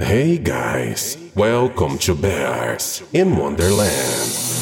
Hey guys, welcome to Bears in Wonderland.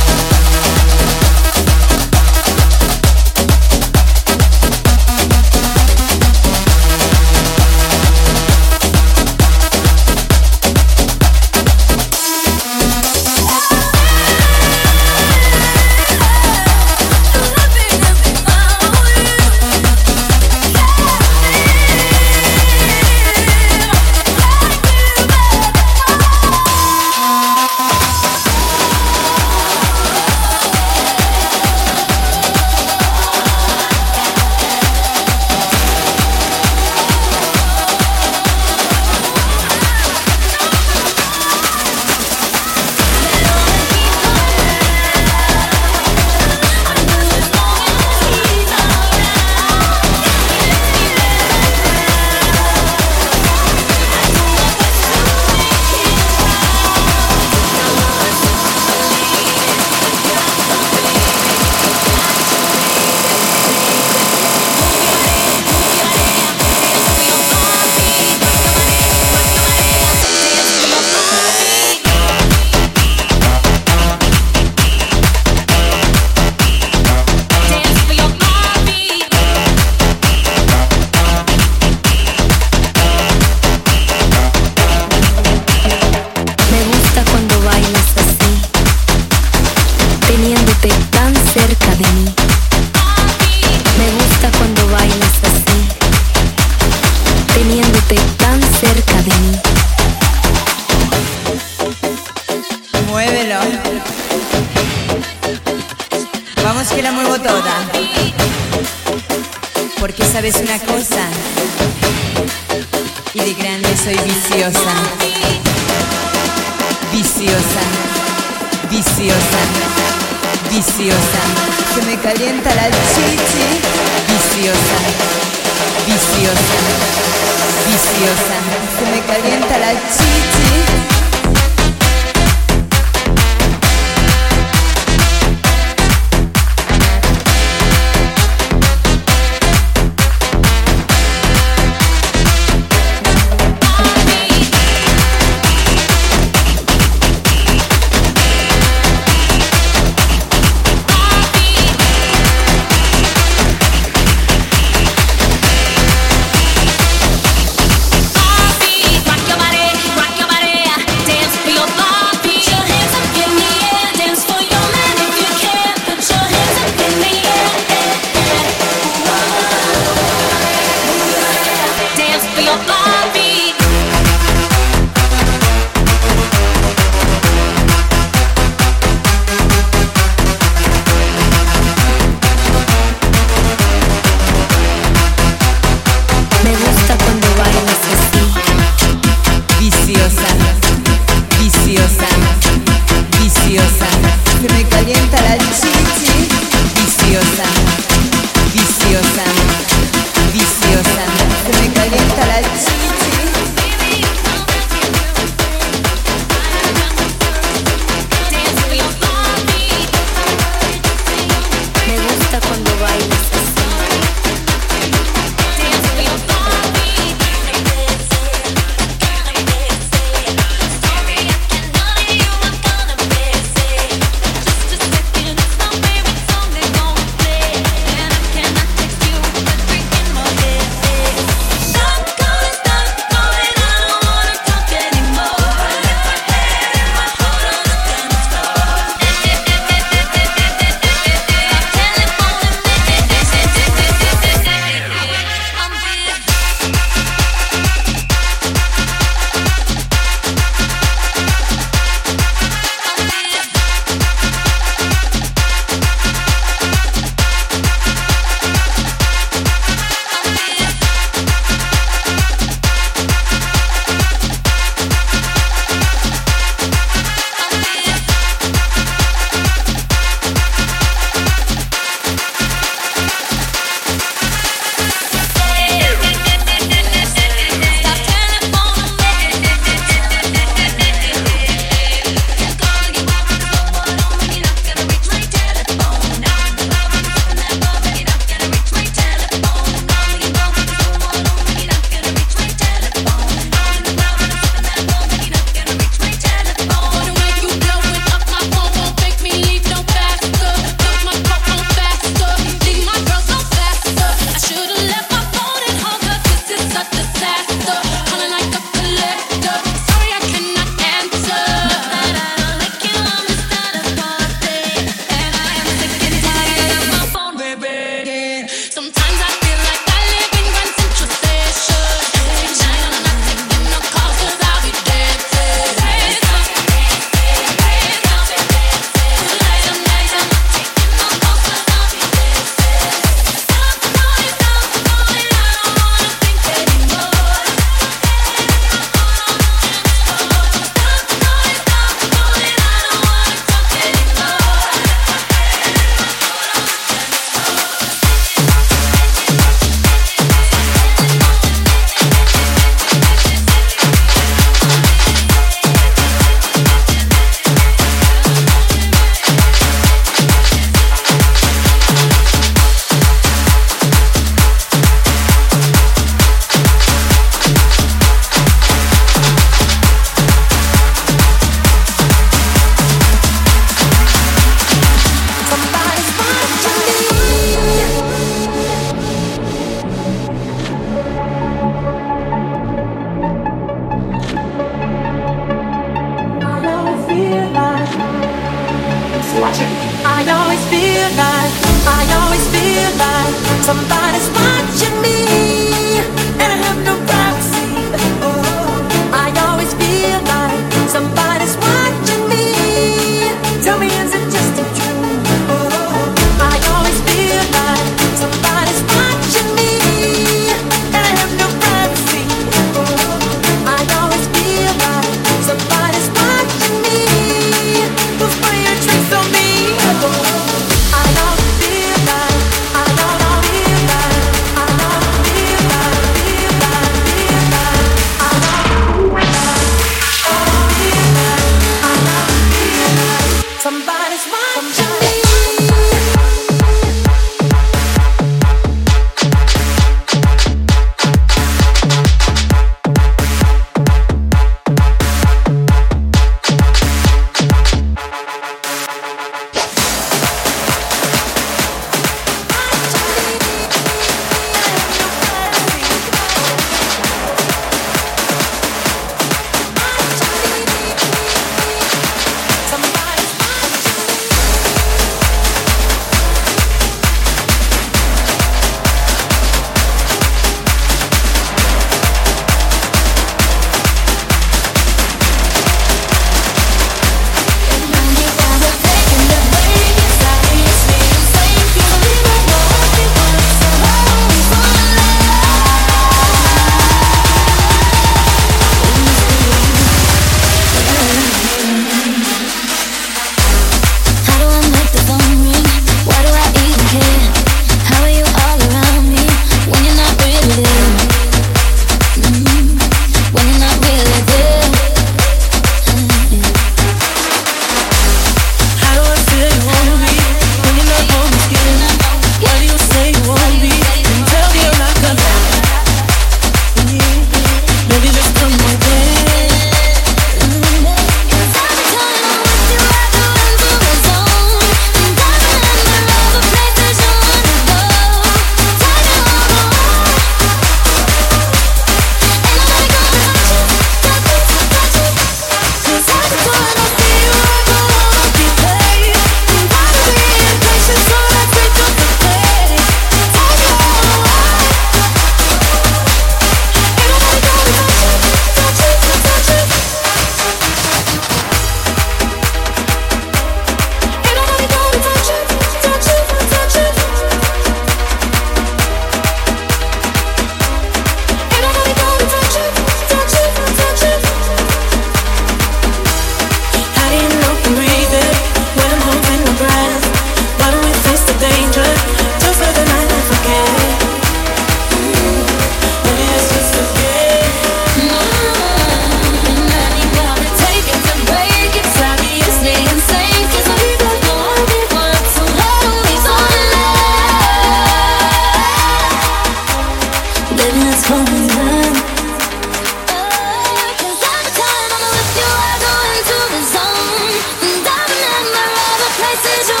voices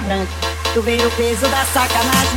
branca. Tu veio o peso da sacanagem,